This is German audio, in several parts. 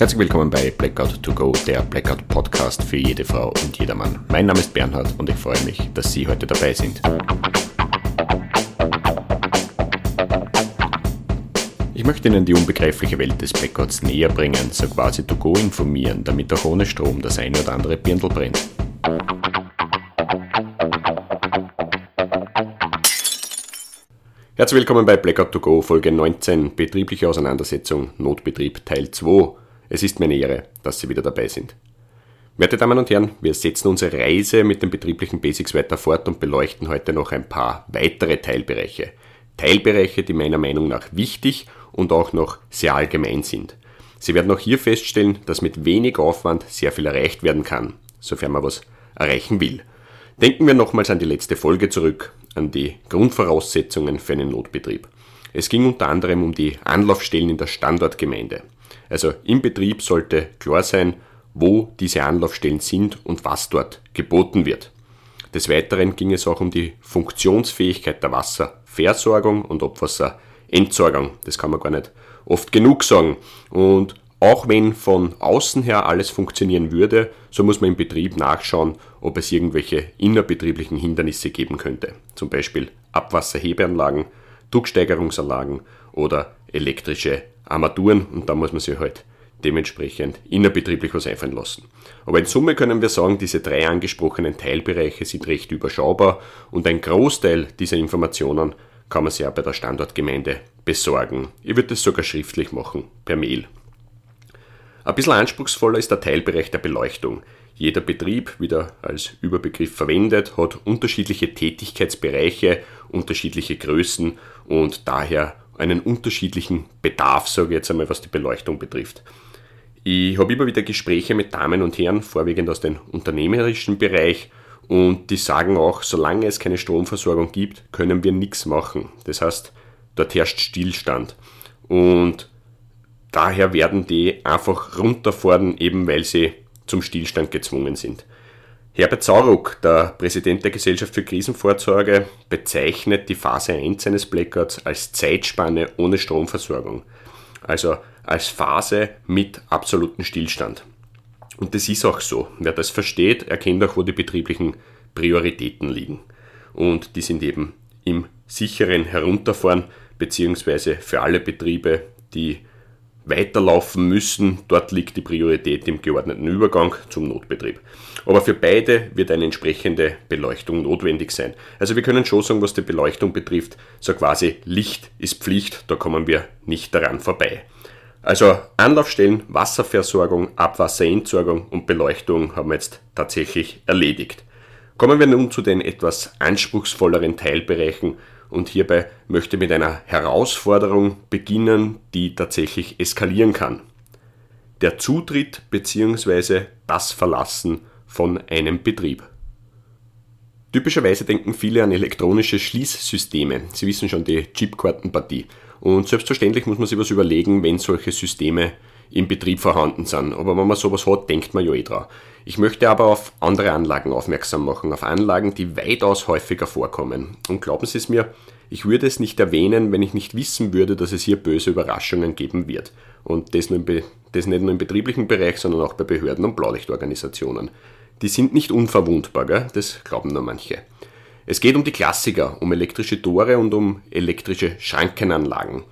Herzlich willkommen bei Blackout to Go, der Blackout Podcast für jede Frau und jedermann. Mein Name ist Bernhard und ich freue mich, dass Sie heute dabei sind. Ich möchte Ihnen die unbegreifliche Welt des Blackouts näher bringen, so quasi to go informieren, damit auch ohne Strom das eine oder andere Birndl brennt. Herzlich willkommen bei Blackout to Go Folge 19 Betriebliche Auseinandersetzung Notbetrieb Teil 2. Es ist mir eine Ehre, dass Sie wieder dabei sind. Werte Damen und Herren, wir setzen unsere Reise mit den betrieblichen Basics weiter fort und beleuchten heute noch ein paar weitere Teilbereiche. Teilbereiche, die meiner Meinung nach wichtig und auch noch sehr allgemein sind. Sie werden auch hier feststellen, dass mit wenig Aufwand sehr viel erreicht werden kann, sofern man was erreichen will. Denken wir nochmals an die letzte Folge zurück, an die Grundvoraussetzungen für einen Notbetrieb. Es ging unter anderem um die Anlaufstellen in der Standortgemeinde. Also im Betrieb sollte klar sein, wo diese Anlaufstellen sind und was dort geboten wird. Des Weiteren ging es auch um die Funktionsfähigkeit der Wasserversorgung und Abwasserentsorgung. Das kann man gar nicht oft genug sagen. Und auch wenn von außen her alles funktionieren würde, so muss man im Betrieb nachschauen, ob es irgendwelche innerbetrieblichen Hindernisse geben könnte. Zum Beispiel Abwasserhebeanlagen, Drucksteigerungsanlagen oder elektrische Armaturen und da muss man sich halt dementsprechend innerbetrieblich was einfallen lassen. Aber in Summe können wir sagen, diese drei angesprochenen Teilbereiche sind recht überschaubar und ein Großteil dieser Informationen kann man sich auch bei der Standortgemeinde besorgen. Ich würde das sogar schriftlich machen, per Mail. Ein bisschen anspruchsvoller ist der Teilbereich der Beleuchtung. Jeder Betrieb, wieder als Überbegriff verwendet, hat unterschiedliche Tätigkeitsbereiche, unterschiedliche Größen und daher einen unterschiedlichen Bedarf, sage ich jetzt einmal, was die Beleuchtung betrifft. Ich habe immer wieder Gespräche mit Damen und Herren, vorwiegend aus dem unternehmerischen Bereich, und die sagen auch, solange es keine Stromversorgung gibt, können wir nichts machen. Das heißt, dort herrscht Stillstand. Und daher werden die einfach runterfahren, eben weil sie zum Stillstand gezwungen sind. Herbert Sauruck, der Präsident der Gesellschaft für Krisenvorsorge, bezeichnet die Phase 1 eines Blackouts als Zeitspanne ohne Stromversorgung. Also als Phase mit absolutem Stillstand. Und das ist auch so. Wer das versteht, erkennt auch, wo die betrieblichen Prioritäten liegen. Und die sind eben im sicheren Herunterfahren, beziehungsweise für alle Betriebe, die weiterlaufen müssen. Dort liegt die Priorität im geordneten Übergang zum Notbetrieb. Aber für beide wird eine entsprechende Beleuchtung notwendig sein. Also wir können schon sagen, was die Beleuchtung betrifft, so quasi Licht ist Pflicht, da kommen wir nicht daran vorbei. Also Anlaufstellen, Wasserversorgung, Abwasserentsorgung und Beleuchtung haben wir jetzt tatsächlich erledigt. Kommen wir nun zu den etwas anspruchsvolleren Teilbereichen und hierbei möchte mit einer Herausforderung beginnen, die tatsächlich eskalieren kann. Der Zutritt bzw. das Verlassen von einem Betrieb. Typischerweise denken viele an elektronische Schließsysteme. Sie wissen schon die Chipkartenpartie. Und selbstverständlich muss man sich was überlegen, wenn solche Systeme im Betrieb vorhanden sind. Aber wenn man sowas hat, denkt man ja eh dran. Ich möchte aber auf andere Anlagen aufmerksam machen, auf Anlagen, die weitaus häufiger vorkommen. Und glauben Sie es mir, ich würde es nicht erwähnen, wenn ich nicht wissen würde, dass es hier böse Überraschungen geben wird. Und das, das nicht nur im betrieblichen Bereich, sondern auch bei Behörden und Blaulichtorganisationen. Die sind nicht unverwundbar, gell? das glauben nur manche. Es geht um die Klassiker, um elektrische Tore und um elektrische Schrankenanlagen.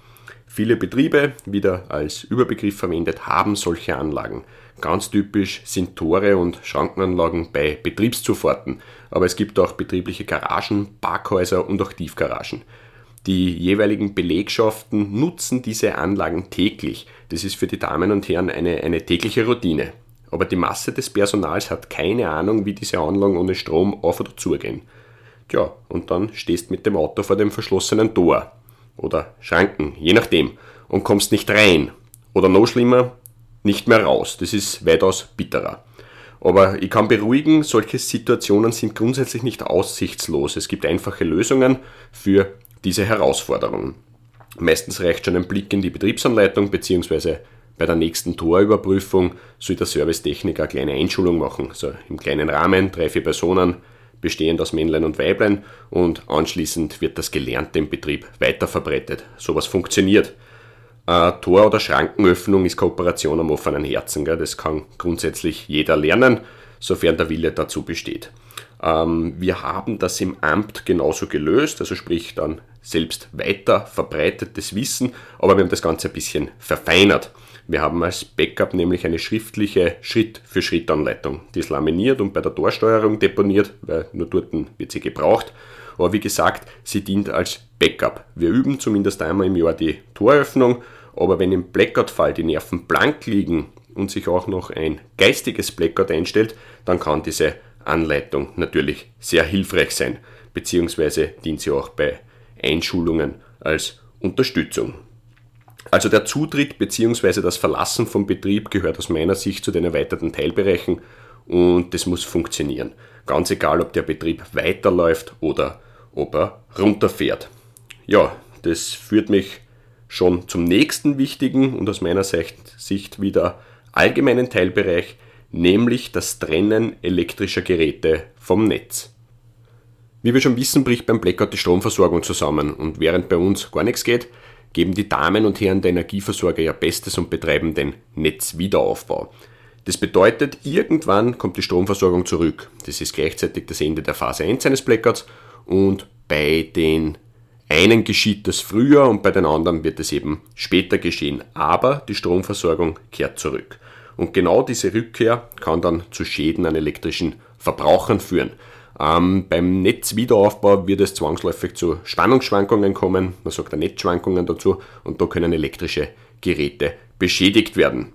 Viele Betriebe, wieder als Überbegriff verwendet, haben solche Anlagen. Ganz typisch sind Tore und Schrankenanlagen bei Betriebszufahrten, aber es gibt auch betriebliche Garagen, Parkhäuser und auch Tiefgaragen. Die jeweiligen Belegschaften nutzen diese Anlagen täglich. Das ist für die Damen und Herren eine, eine tägliche Routine. Aber die Masse des Personals hat keine Ahnung, wie diese Anlagen ohne Strom auf oder zugehen. Tja, und dann stehst mit dem Auto vor dem verschlossenen Tor oder Schranken, je nachdem, und kommst nicht rein. Oder noch schlimmer, nicht mehr raus. Das ist weitaus bitterer. Aber ich kann beruhigen, solche Situationen sind grundsätzlich nicht aussichtslos. Es gibt einfache Lösungen für diese Herausforderungen. Meistens reicht schon ein Blick in die Betriebsanleitung bzw. bei der nächsten Torüberprüfung soll der Servicetechniker eine kleine Einschulung machen. So im kleinen Rahmen, drei, vier Personen, bestehend aus Männlein und Weiblein und anschließend wird das Gelernte im Betrieb weiterverbreitet. Sowas funktioniert. Äh, Tor- oder Schrankenöffnung ist Kooperation am offenen Herzen. Gell? Das kann grundsätzlich jeder lernen, sofern der Wille dazu besteht. Ähm, wir haben das im Amt genauso gelöst, also sprich dann selbst weiter verbreitetes Wissen, aber wir haben das Ganze ein bisschen verfeinert. Wir haben als Backup nämlich eine schriftliche Schritt-für-Schritt-Anleitung. Die ist laminiert und bei der Torsteuerung deponiert, weil nur dort wird sie gebraucht. Aber wie gesagt, sie dient als Backup. Wir üben zumindest einmal im Jahr die Toröffnung aber wenn im Blackout-Fall die Nerven blank liegen und sich auch noch ein geistiges Blackout einstellt, dann kann diese Anleitung natürlich sehr hilfreich sein, beziehungsweise dient sie auch bei Einschulungen als Unterstützung. Also der Zutritt bzw. das Verlassen vom Betrieb gehört aus meiner Sicht zu den erweiterten Teilbereichen und das muss funktionieren. Ganz egal, ob der Betrieb weiterläuft oder ob er runterfährt. Ja, das führt mich schon zum nächsten wichtigen und aus meiner Sicht wieder allgemeinen Teilbereich, nämlich das Trennen elektrischer Geräte vom Netz. Wie wir schon wissen, bricht beim Blackout die Stromversorgung zusammen und während bei uns gar nichts geht, geben die Damen und Herren der Energieversorger ihr Bestes und betreiben den Netzwiederaufbau. Das bedeutet, irgendwann kommt die Stromversorgung zurück. Das ist gleichzeitig das Ende der Phase 1 eines Blackouts und bei den einen geschieht das früher und bei den anderen wird es eben später geschehen. Aber die Stromversorgung kehrt zurück. Und genau diese Rückkehr kann dann zu Schäden an elektrischen Verbrauchern führen. Ähm, beim Netzwiederaufbau wird es zwangsläufig zu Spannungsschwankungen kommen, man sagt da Netzschwankungen dazu, und da können elektrische Geräte beschädigt werden.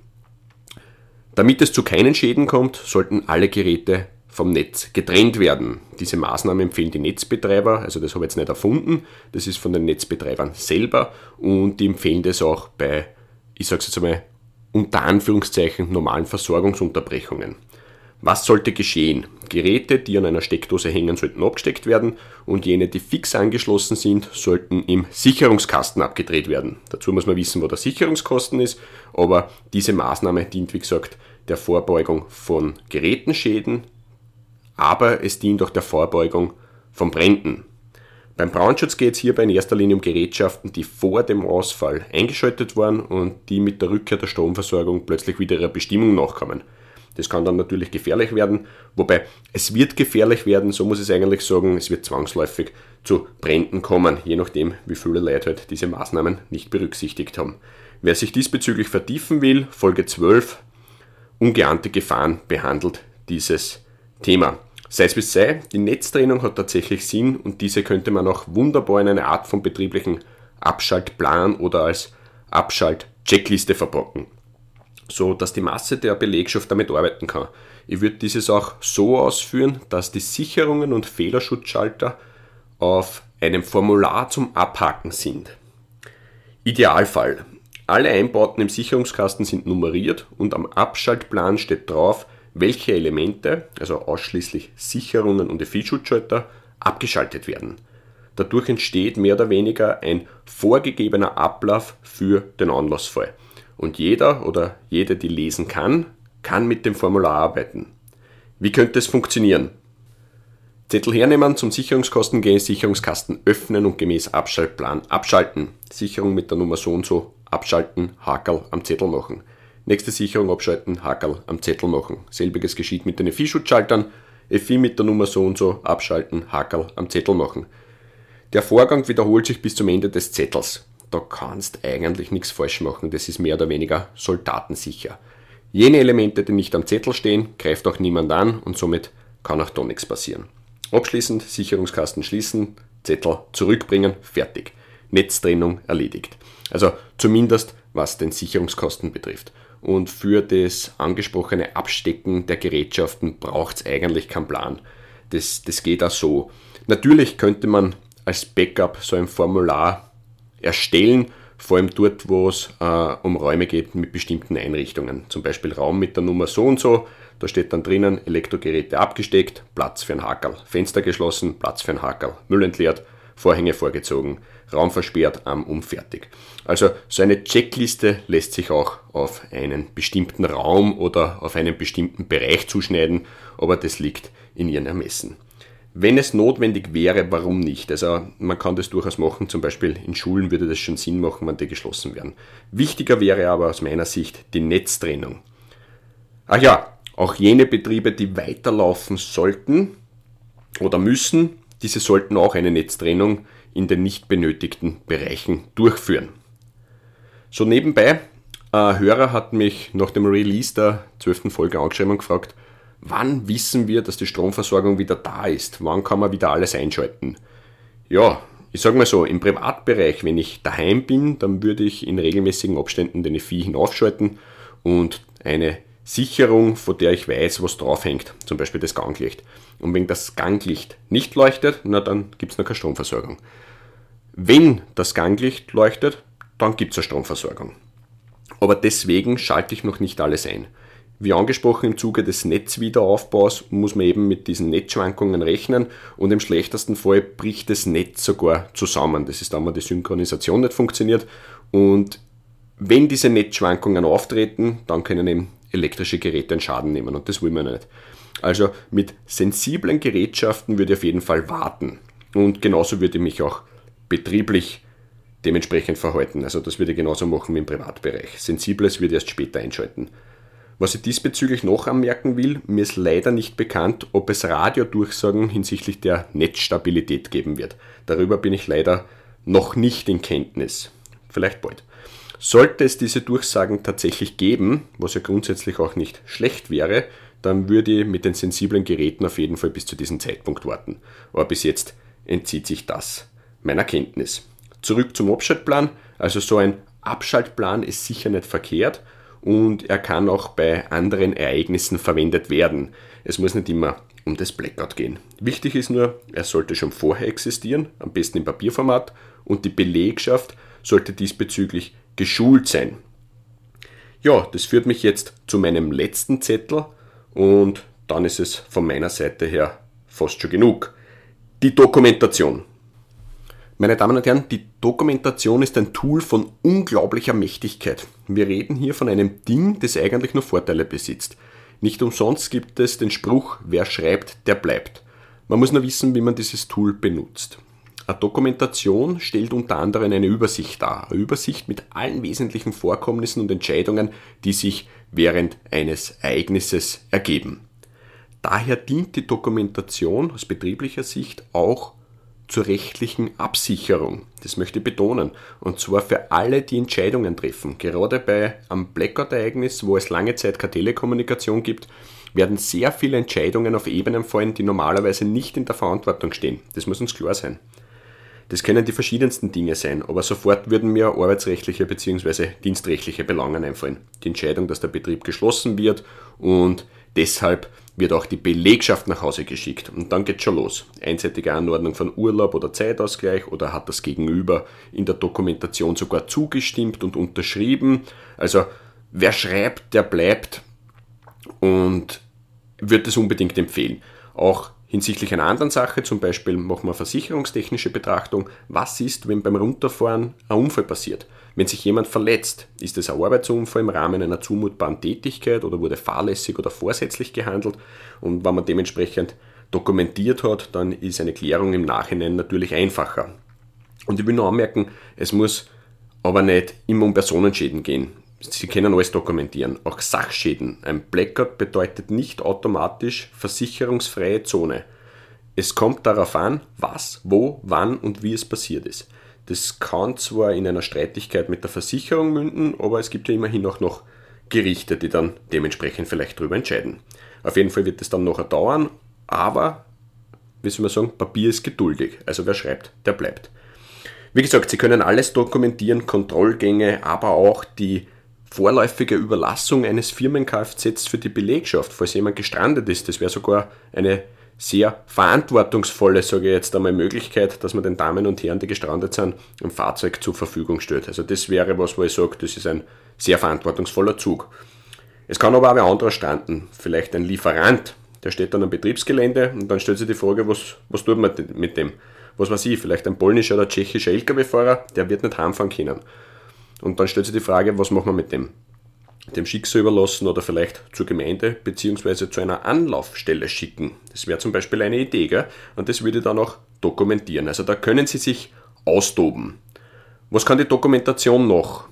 Damit es zu keinen Schäden kommt, sollten alle Geräte vom Netz getrennt werden. Diese Maßnahme empfehlen die Netzbetreiber, also das habe ich jetzt nicht erfunden, das ist von den Netzbetreibern selber und die empfehlen das auch bei, ich sage es jetzt einmal, unter Anführungszeichen normalen Versorgungsunterbrechungen. Was sollte geschehen? Geräte, die an einer Steckdose hängen, sollten abgesteckt werden und jene, die fix angeschlossen sind, sollten im Sicherungskasten abgedreht werden. Dazu muss man wissen, wo der Sicherungskosten ist, aber diese Maßnahme dient, wie gesagt, der Vorbeugung von Gerätenschäden, aber es dient auch der Vorbeugung von Bränden. Beim Brandschutz geht es hierbei in erster Linie um Gerätschaften, die vor dem Ausfall eingeschaltet waren und die mit der Rückkehr der Stromversorgung plötzlich wieder ihrer Bestimmung nachkommen. Das kann dann natürlich gefährlich werden, wobei es wird gefährlich werden, so muss ich es eigentlich sagen, es wird zwangsläufig zu Bränden kommen, je nachdem, wie viele Leute halt diese Maßnahmen nicht berücksichtigt haben. Wer sich diesbezüglich vertiefen will, Folge 12, ungeahnte Gefahren behandelt dieses Thema. Sei es wie sei, die Netztrennung hat tatsächlich Sinn und diese könnte man auch wunderbar in eine Art von betrieblichen Abschaltplan oder als Abschalt-Checkliste verpacken, so dass die Masse der Belegschaft damit arbeiten kann. Ich würde dieses auch so ausführen, dass die Sicherungen und Fehlerschutzschalter auf einem Formular zum Abhaken sind. Idealfall. Alle Einbauten im Sicherungskasten sind nummeriert und am Abschaltplan steht drauf, welche Elemente, also ausschließlich Sicherungen und Effizschutzschalter, abgeschaltet werden. Dadurch entsteht mehr oder weniger ein vorgegebener Ablauf für den Anlassfall. Und jeder oder jede, die lesen kann, kann mit dem Formular arbeiten. Wie könnte es funktionieren? Zettel hernehmen, zum Sicherungskosten gehen, Sicherungskasten öffnen und gemäß Abschaltplan abschalten. Sicherung mit der Nummer so und so abschalten, Hakel am Zettel machen. Nächste Sicherung abschalten, Hakel am Zettel machen. Selbiges geschieht mit den FI-Schutzschaltern. FI mit der Nummer so und so abschalten, Hakel am Zettel machen. Der Vorgang wiederholt sich bis zum Ende des Zettels. Da kannst eigentlich nichts falsch machen, das ist mehr oder weniger soldatensicher. Jene Elemente, die nicht am Zettel stehen, greift auch niemand an und somit kann auch da nichts passieren. Abschließend Sicherungskasten schließen, Zettel zurückbringen, fertig. Netztrennung erledigt. Also zumindest was den Sicherungskosten betrifft. Und für das angesprochene Abstecken der Gerätschaften braucht es eigentlich keinen Plan. Das, das geht auch so. Natürlich könnte man als Backup so ein Formular erstellen, vor allem dort, wo es äh, um Räume geht mit bestimmten Einrichtungen. Zum Beispiel Raum mit der Nummer so und so. Da steht dann drinnen Elektrogeräte abgesteckt, Platz für ein Hakel, Fenster geschlossen, Platz für ein Hakel, Müll entleert, Vorhänge vorgezogen, Raum versperrt, Arm um, fertig. Also so eine Checkliste lässt sich auch auf einen bestimmten Raum oder auf einen bestimmten Bereich zuschneiden, aber das liegt in Ihren Ermessen. Wenn es notwendig wäre, warum nicht? Also man kann das durchaus machen, zum Beispiel in Schulen würde das schon Sinn machen, wenn die geschlossen werden. Wichtiger wäre aber aus meiner Sicht die Netztrennung. Ach ja, auch jene Betriebe, die weiterlaufen sollten oder müssen, diese sollten auch eine Netztrennung in den nicht benötigten Bereichen durchführen. So nebenbei, ein Hörer hat mich nach dem Release der 12. Folge angeschrieben und gefragt, wann wissen wir, dass die Stromversorgung wieder da ist? Wann kann man wieder alles einschalten? Ja, ich sage mal so, im Privatbereich, wenn ich daheim bin, dann würde ich in regelmäßigen Abständen den Vieh hinaufschalten und eine Sicherung, von der ich weiß, was draufhängt, zum Beispiel das Ganglicht. Und wenn das Ganglicht nicht leuchtet, na dann gibt es noch keine Stromversorgung. Wenn das Ganglicht leuchtet, dann gibt es eine Stromversorgung. Aber deswegen schalte ich noch nicht alles ein. Wie angesprochen, im Zuge des Netzwiederaufbaus muss man eben mit diesen Netzschwankungen rechnen und im schlechtesten Fall bricht das Netz sogar zusammen. Das ist dann, wenn die Synchronisation nicht funktioniert. Und wenn diese Netzschwankungen auftreten, dann können eben elektrische Geräte einen Schaden nehmen und das will man nicht. Also mit sensiblen Gerätschaften würde ich auf jeden Fall warten. Und genauso würde ich mich auch betrieblich dementsprechend verhalten. Also das würde ich genauso machen wie im Privatbereich. Sensibles würde ich erst später einschalten. Was ich diesbezüglich noch anmerken will, mir ist leider nicht bekannt, ob es Radiodurchsagen hinsichtlich der Netzstabilität geben wird. Darüber bin ich leider noch nicht in Kenntnis. Vielleicht bald. Sollte es diese Durchsagen tatsächlich geben, was ja grundsätzlich auch nicht schlecht wäre, dann würde ich mit den sensiblen Geräten auf jeden Fall bis zu diesem Zeitpunkt warten. Aber bis jetzt entzieht sich das meiner Kenntnis. Zurück zum Abschaltplan. Also so ein Abschaltplan ist sicher nicht verkehrt und er kann auch bei anderen Ereignissen verwendet werden. Es muss nicht immer um das Blackout gehen. Wichtig ist nur, er sollte schon vorher existieren, am besten im Papierformat und die Belegschaft sollte diesbezüglich geschult sein. Ja, das führt mich jetzt zu meinem letzten Zettel und dann ist es von meiner Seite her fast schon genug. Die Dokumentation. Meine Damen und Herren, die Dokumentation ist ein Tool von unglaublicher Mächtigkeit. Wir reden hier von einem Ding, das eigentlich nur Vorteile besitzt. Nicht umsonst gibt es den Spruch, wer schreibt, der bleibt. Man muss nur wissen, wie man dieses Tool benutzt. Eine Dokumentation stellt unter anderem eine Übersicht dar. Eine Übersicht mit allen wesentlichen Vorkommnissen und Entscheidungen, die sich während eines Ereignisses ergeben. Daher dient die Dokumentation aus betrieblicher Sicht auch zur rechtlichen Absicherung. Das möchte ich betonen. Und zwar für alle, die Entscheidungen treffen. Gerade bei einem Blackout-Ereignis, wo es lange Zeit keine Telekommunikation gibt, werden sehr viele Entscheidungen auf Ebenen fallen, die normalerweise nicht in der Verantwortung stehen. Das muss uns klar sein. Das können die verschiedensten Dinge sein, aber sofort würden mir arbeitsrechtliche bzw. dienstrechtliche Belangen einfallen. Die Entscheidung, dass der Betrieb geschlossen wird und deshalb wird auch die Belegschaft nach Hause geschickt. Und dann geht's schon los. Einseitige Anordnung von Urlaub oder Zeitausgleich oder hat das Gegenüber in der Dokumentation sogar zugestimmt und unterschrieben. Also wer schreibt, der bleibt und wird es unbedingt empfehlen. Auch hinsichtlich einer anderen Sache, zum Beispiel machen wir versicherungstechnische Betrachtung, was ist, wenn beim Runterfahren ein Unfall passiert? Wenn sich jemand verletzt, ist es ein Arbeitsunfall im Rahmen einer zumutbaren Tätigkeit oder wurde fahrlässig oder vorsätzlich gehandelt? Und wenn man dementsprechend dokumentiert hat, dann ist eine Klärung im Nachhinein natürlich einfacher. Und ich will nur anmerken, es muss aber nicht immer um Personenschäden gehen. Sie können alles dokumentieren, auch Sachschäden. Ein Blackout bedeutet nicht automatisch versicherungsfreie Zone. Es kommt darauf an, was, wo, wann und wie es passiert ist. Das kann zwar in einer Streitigkeit mit der Versicherung münden, aber es gibt ja immerhin auch noch Gerichte, die dann dementsprechend vielleicht darüber entscheiden. Auf jeden Fall wird es dann noch dauern, aber, wie soll man sagen, Papier ist geduldig. Also wer schreibt, der bleibt. Wie gesagt, Sie können alles dokumentieren, Kontrollgänge, aber auch die vorläufige Überlassung eines Firmen-Kfz für die Belegschaft, falls jemand gestrandet ist. Das wäre sogar eine sehr verantwortungsvolle, sage ich jetzt einmal, Möglichkeit, dass man den Damen und Herren, die gestrandet sind, ein Fahrzeug zur Verfügung stellt. Also das wäre was, wo ich sage, das ist ein sehr verantwortungsvoller Zug. Es kann aber auch ein anderer stranden, vielleicht ein Lieferant, der steht dann am Betriebsgelände und dann stellt sich die Frage, was, was tut man mit dem? Was weiß ich, vielleicht ein polnischer oder tschechischer Lkw-Fahrer, der wird nicht heimfahren können. Und dann stellt sich die Frage, was machen wir mit dem? Dem Schicksal überlassen oder vielleicht zur Gemeinde bzw. zu einer Anlaufstelle schicken. Das wäre zum Beispiel eine Idee, gell? und das würde ich dann auch dokumentieren. Also da können Sie sich austoben. Was kann die Dokumentation noch?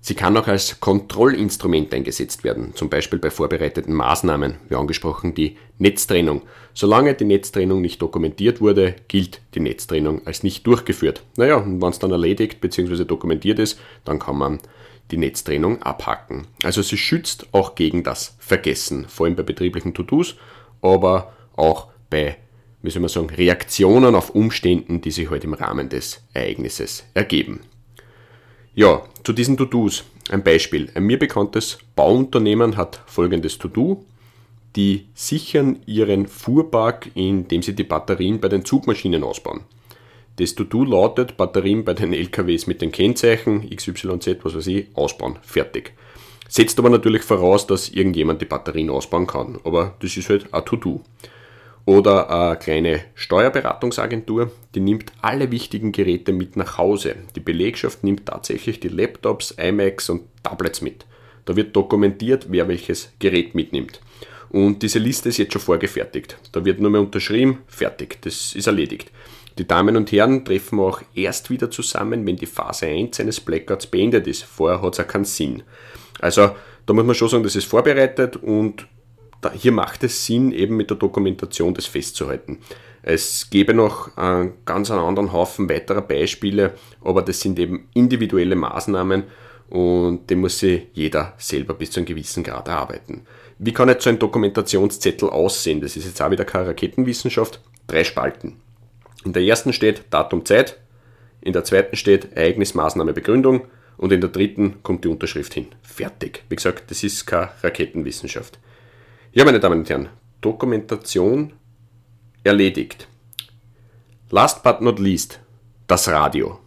Sie kann auch als Kontrollinstrument eingesetzt werden, zum Beispiel bei vorbereiteten Maßnahmen, wie angesprochen die Netztrennung. Solange die Netztrennung nicht dokumentiert wurde, gilt die Netztrennung als nicht durchgeführt. Naja, und wenn es dann erledigt bzw. dokumentiert ist, dann kann man die Netztrennung abhacken. Also sie schützt auch gegen das Vergessen, vor allem bei betrieblichen To-Dos, aber auch bei, wie soll man sagen, Reaktionen auf Umständen, die sich heute halt im Rahmen des Ereignisses ergeben. Ja, zu diesen To-Dos. Ein Beispiel. Ein mir bekanntes Bauunternehmen hat folgendes To-Do. Die sichern ihren Fuhrpark, indem sie die Batterien bei den Zugmaschinen ausbauen. Das To-Do lautet, Batterien bei den LKWs mit den Kennzeichen XYZ, was weiß ich, ausbauen. Fertig. Setzt aber natürlich voraus, dass irgendjemand die Batterien ausbauen kann. Aber das ist halt ein To-Do. Oder eine kleine Steuerberatungsagentur, die nimmt alle wichtigen Geräte mit nach Hause. Die Belegschaft nimmt tatsächlich die Laptops, iMacs und Tablets mit. Da wird dokumentiert, wer welches Gerät mitnimmt. Und diese Liste ist jetzt schon vorgefertigt. Da wird nur mehr unterschrieben, fertig, das ist erledigt. Die Damen und Herren treffen auch erst wieder zusammen, wenn die Phase 1 eines Blackouts beendet ist. Vorher hat es auch keinen Sinn. Also da muss man schon sagen, das ist vorbereitet und hier macht es Sinn, eben mit der Dokumentation das festzuhalten. Es gäbe noch einen ganz anderen Haufen weiterer Beispiele, aber das sind eben individuelle Maßnahmen und den muss sich jeder selber bis zu einem gewissen Grad erarbeiten. Wie kann jetzt so ein Dokumentationszettel aussehen? Das ist jetzt auch wieder keine Raketenwissenschaft. Drei Spalten. In der ersten steht Datum, Zeit, in der zweiten steht Ereignis, Maßnahme, Begründung und in der dritten kommt die Unterschrift hin. Fertig. Wie gesagt, das ist keine Raketenwissenschaft. Ja, meine Damen und Herren, Dokumentation erledigt. Last but not least, das Radio.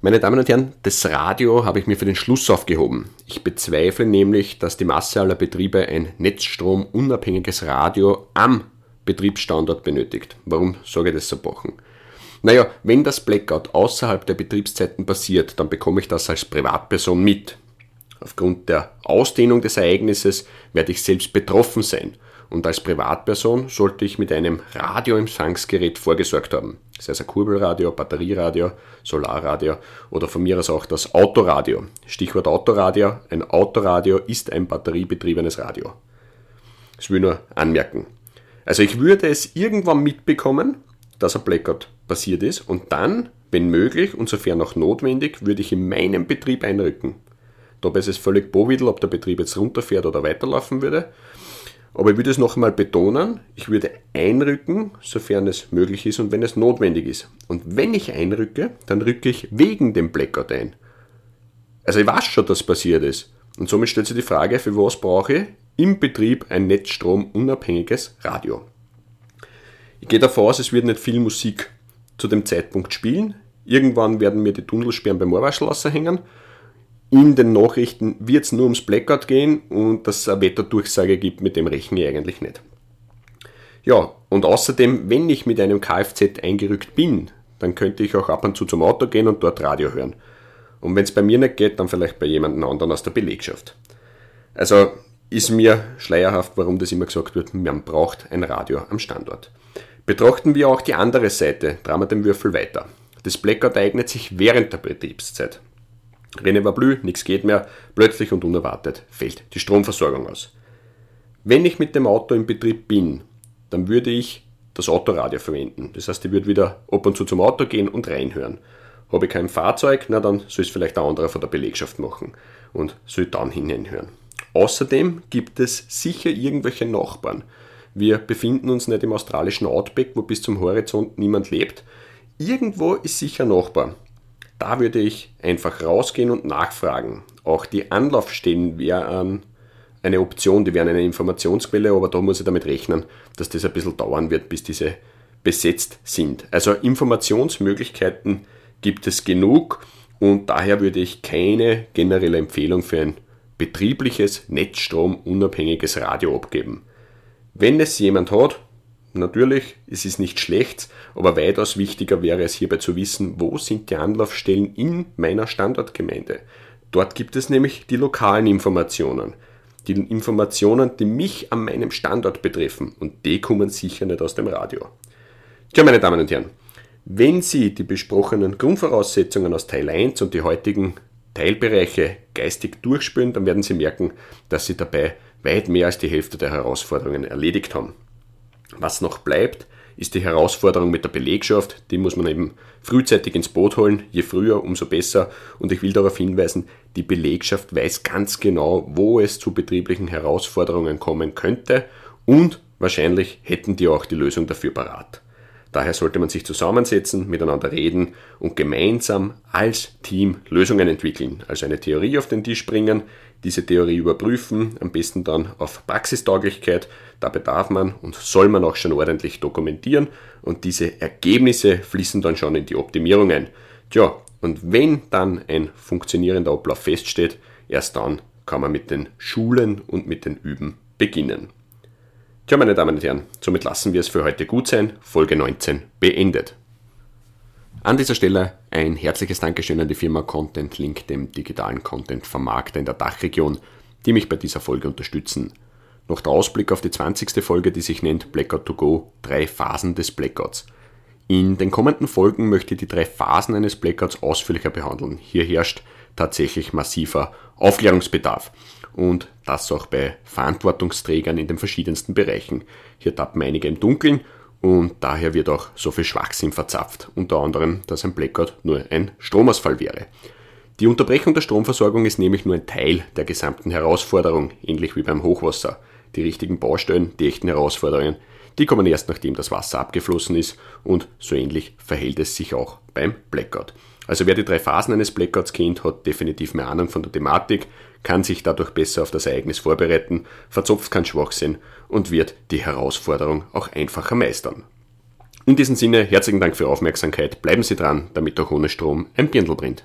Meine Damen und Herren, das Radio habe ich mir für den Schluss aufgehoben. Ich bezweifle nämlich, dass die Masse aller Betriebe ein netzstromunabhängiges Radio am Betriebsstandort benötigt. Warum sage ich das so bochen? Naja, wenn das Blackout außerhalb der Betriebszeiten passiert, dann bekomme ich das als Privatperson mit. Aufgrund der Ausdehnung des Ereignisses werde ich selbst betroffen sein und als Privatperson sollte ich mit einem Radioempfangsgerät vorgesorgt haben. Sei es ein Kurbelradio, Batterieradio, Solarradio oder von mir aus auch das Autoradio. Stichwort Autoradio. Ein Autoradio ist ein batteriebetriebenes Radio. Das will ich nur anmerken. Also ich würde es irgendwann mitbekommen, dass ein Blackout passiert ist und dann, wenn möglich und sofern auch notwendig, würde ich in meinem Betrieb einrücken. Dabei ist es völlig bovidel, ob der Betrieb jetzt runterfährt oder weiterlaufen würde. Aber ich würde es noch einmal betonen, ich würde einrücken, sofern es möglich ist und wenn es notwendig ist. Und wenn ich einrücke, dann rücke ich wegen dem Blackout ein. Also ich weiß schon, dass passiert ist. Und somit stellt sich die Frage, für was brauche ich im Betrieb ein netzstromunabhängiges Radio? Ich gehe davon aus, es wird nicht viel Musik zu dem Zeitpunkt spielen. Irgendwann werden mir die Tunnelsperren beim Moorwaschlosser hängen in den Nachrichten wird es nur ums Blackout gehen und dass es eine Wetterdurchsage gibt, mit dem rechne ich eigentlich nicht. Ja, und außerdem, wenn ich mit einem Kfz eingerückt bin, dann könnte ich auch ab und zu zum Auto gehen und dort Radio hören. Und wenn es bei mir nicht geht, dann vielleicht bei jemandem anderen aus der Belegschaft. Also ist mir schleierhaft, warum das immer gesagt wird, man braucht ein Radio am Standort. Betrachten wir auch die andere Seite, drehen wir den Würfel weiter. Das Blackout eignet sich während der Betriebszeit. René war blü, nichts geht mehr, plötzlich und unerwartet fällt die Stromversorgung aus. Wenn ich mit dem Auto im Betrieb bin, dann würde ich das Autoradio verwenden. Das heißt, ich würde wieder ab und zu zum Auto gehen und reinhören. Habe ich kein Fahrzeug, na dann soll es vielleicht ein anderer von der Belegschaft machen und soll dann hineinhören. Außerdem gibt es sicher irgendwelche Nachbarn. Wir befinden uns nicht im australischen Outback, wo bis zum Horizont niemand lebt. Irgendwo ist sicher Nachbar. Da würde ich einfach rausgehen und nachfragen. Auch die Anlaufstellen wären eine Option, die wären eine Informationsquelle, aber da muss ich damit rechnen, dass das ein bisschen dauern wird, bis diese besetzt sind. Also Informationsmöglichkeiten gibt es genug und daher würde ich keine generelle Empfehlung für ein betriebliches, netzstromunabhängiges Radio abgeben. Wenn es jemand hat, Natürlich, es ist nicht schlecht, aber weitaus wichtiger wäre es hierbei zu wissen, wo sind die Anlaufstellen in meiner Standortgemeinde. Dort gibt es nämlich die lokalen Informationen. Die Informationen, die mich an meinem Standort betreffen. Und die kommen sicher nicht aus dem Radio. Tja, meine Damen und Herren, wenn Sie die besprochenen Grundvoraussetzungen aus Teil 1 und die heutigen Teilbereiche geistig durchspülen, dann werden Sie merken, dass Sie dabei weit mehr als die Hälfte der Herausforderungen erledigt haben. Was noch bleibt, ist die Herausforderung mit der Belegschaft. Die muss man eben frühzeitig ins Boot holen. Je früher, umso besser. Und ich will darauf hinweisen, die Belegschaft weiß ganz genau, wo es zu betrieblichen Herausforderungen kommen könnte und wahrscheinlich hätten die auch die Lösung dafür parat. Daher sollte man sich zusammensetzen, miteinander reden und gemeinsam als Team Lösungen entwickeln. Also eine Theorie auf den Tisch bringen, diese Theorie überprüfen, am besten dann auf Praxistauglichkeit. Dabei darf man und soll man auch schon ordentlich dokumentieren und diese Ergebnisse fließen dann schon in die Optimierung ein. Tja, und wenn dann ein funktionierender Ablauf feststeht, erst dann kann man mit den Schulen und mit den Üben beginnen. Tja, meine Damen und Herren, somit lassen wir es für heute gut sein. Folge 19 beendet. An dieser Stelle ein herzliches Dankeschön an die Firma Content Link, dem digitalen Content-Vermarkter in der Dachregion, die mich bei dieser Folge unterstützen. Noch der Ausblick auf die 20. Folge, die sich nennt Blackout to Go, drei Phasen des Blackouts. In den kommenden Folgen möchte ich die drei Phasen eines Blackouts ausführlicher behandeln. Hier herrscht tatsächlich massiver Aufklärungsbedarf und das auch bei Verantwortungsträgern in den verschiedensten Bereichen. Hier tappen einige im Dunkeln und daher wird auch so viel Schwachsinn verzapft, unter anderem, dass ein Blackout nur ein Stromausfall wäre. Die Unterbrechung der Stromversorgung ist nämlich nur ein Teil der gesamten Herausforderung, ähnlich wie beim Hochwasser. Die richtigen Baustellen, die echten Herausforderungen, die kommen erst nachdem das Wasser abgeflossen ist und so ähnlich verhält es sich auch beim Blackout. Also wer die drei Phasen eines Blackouts kennt, hat definitiv mehr Ahnung von der Thematik, kann sich dadurch besser auf das Ereignis vorbereiten, verzopft kein Schwachsinn und wird die Herausforderung auch einfacher meistern. In diesem Sinne, herzlichen Dank für Ihre Aufmerksamkeit, bleiben Sie dran, damit auch ohne Strom ein Birndl brennt.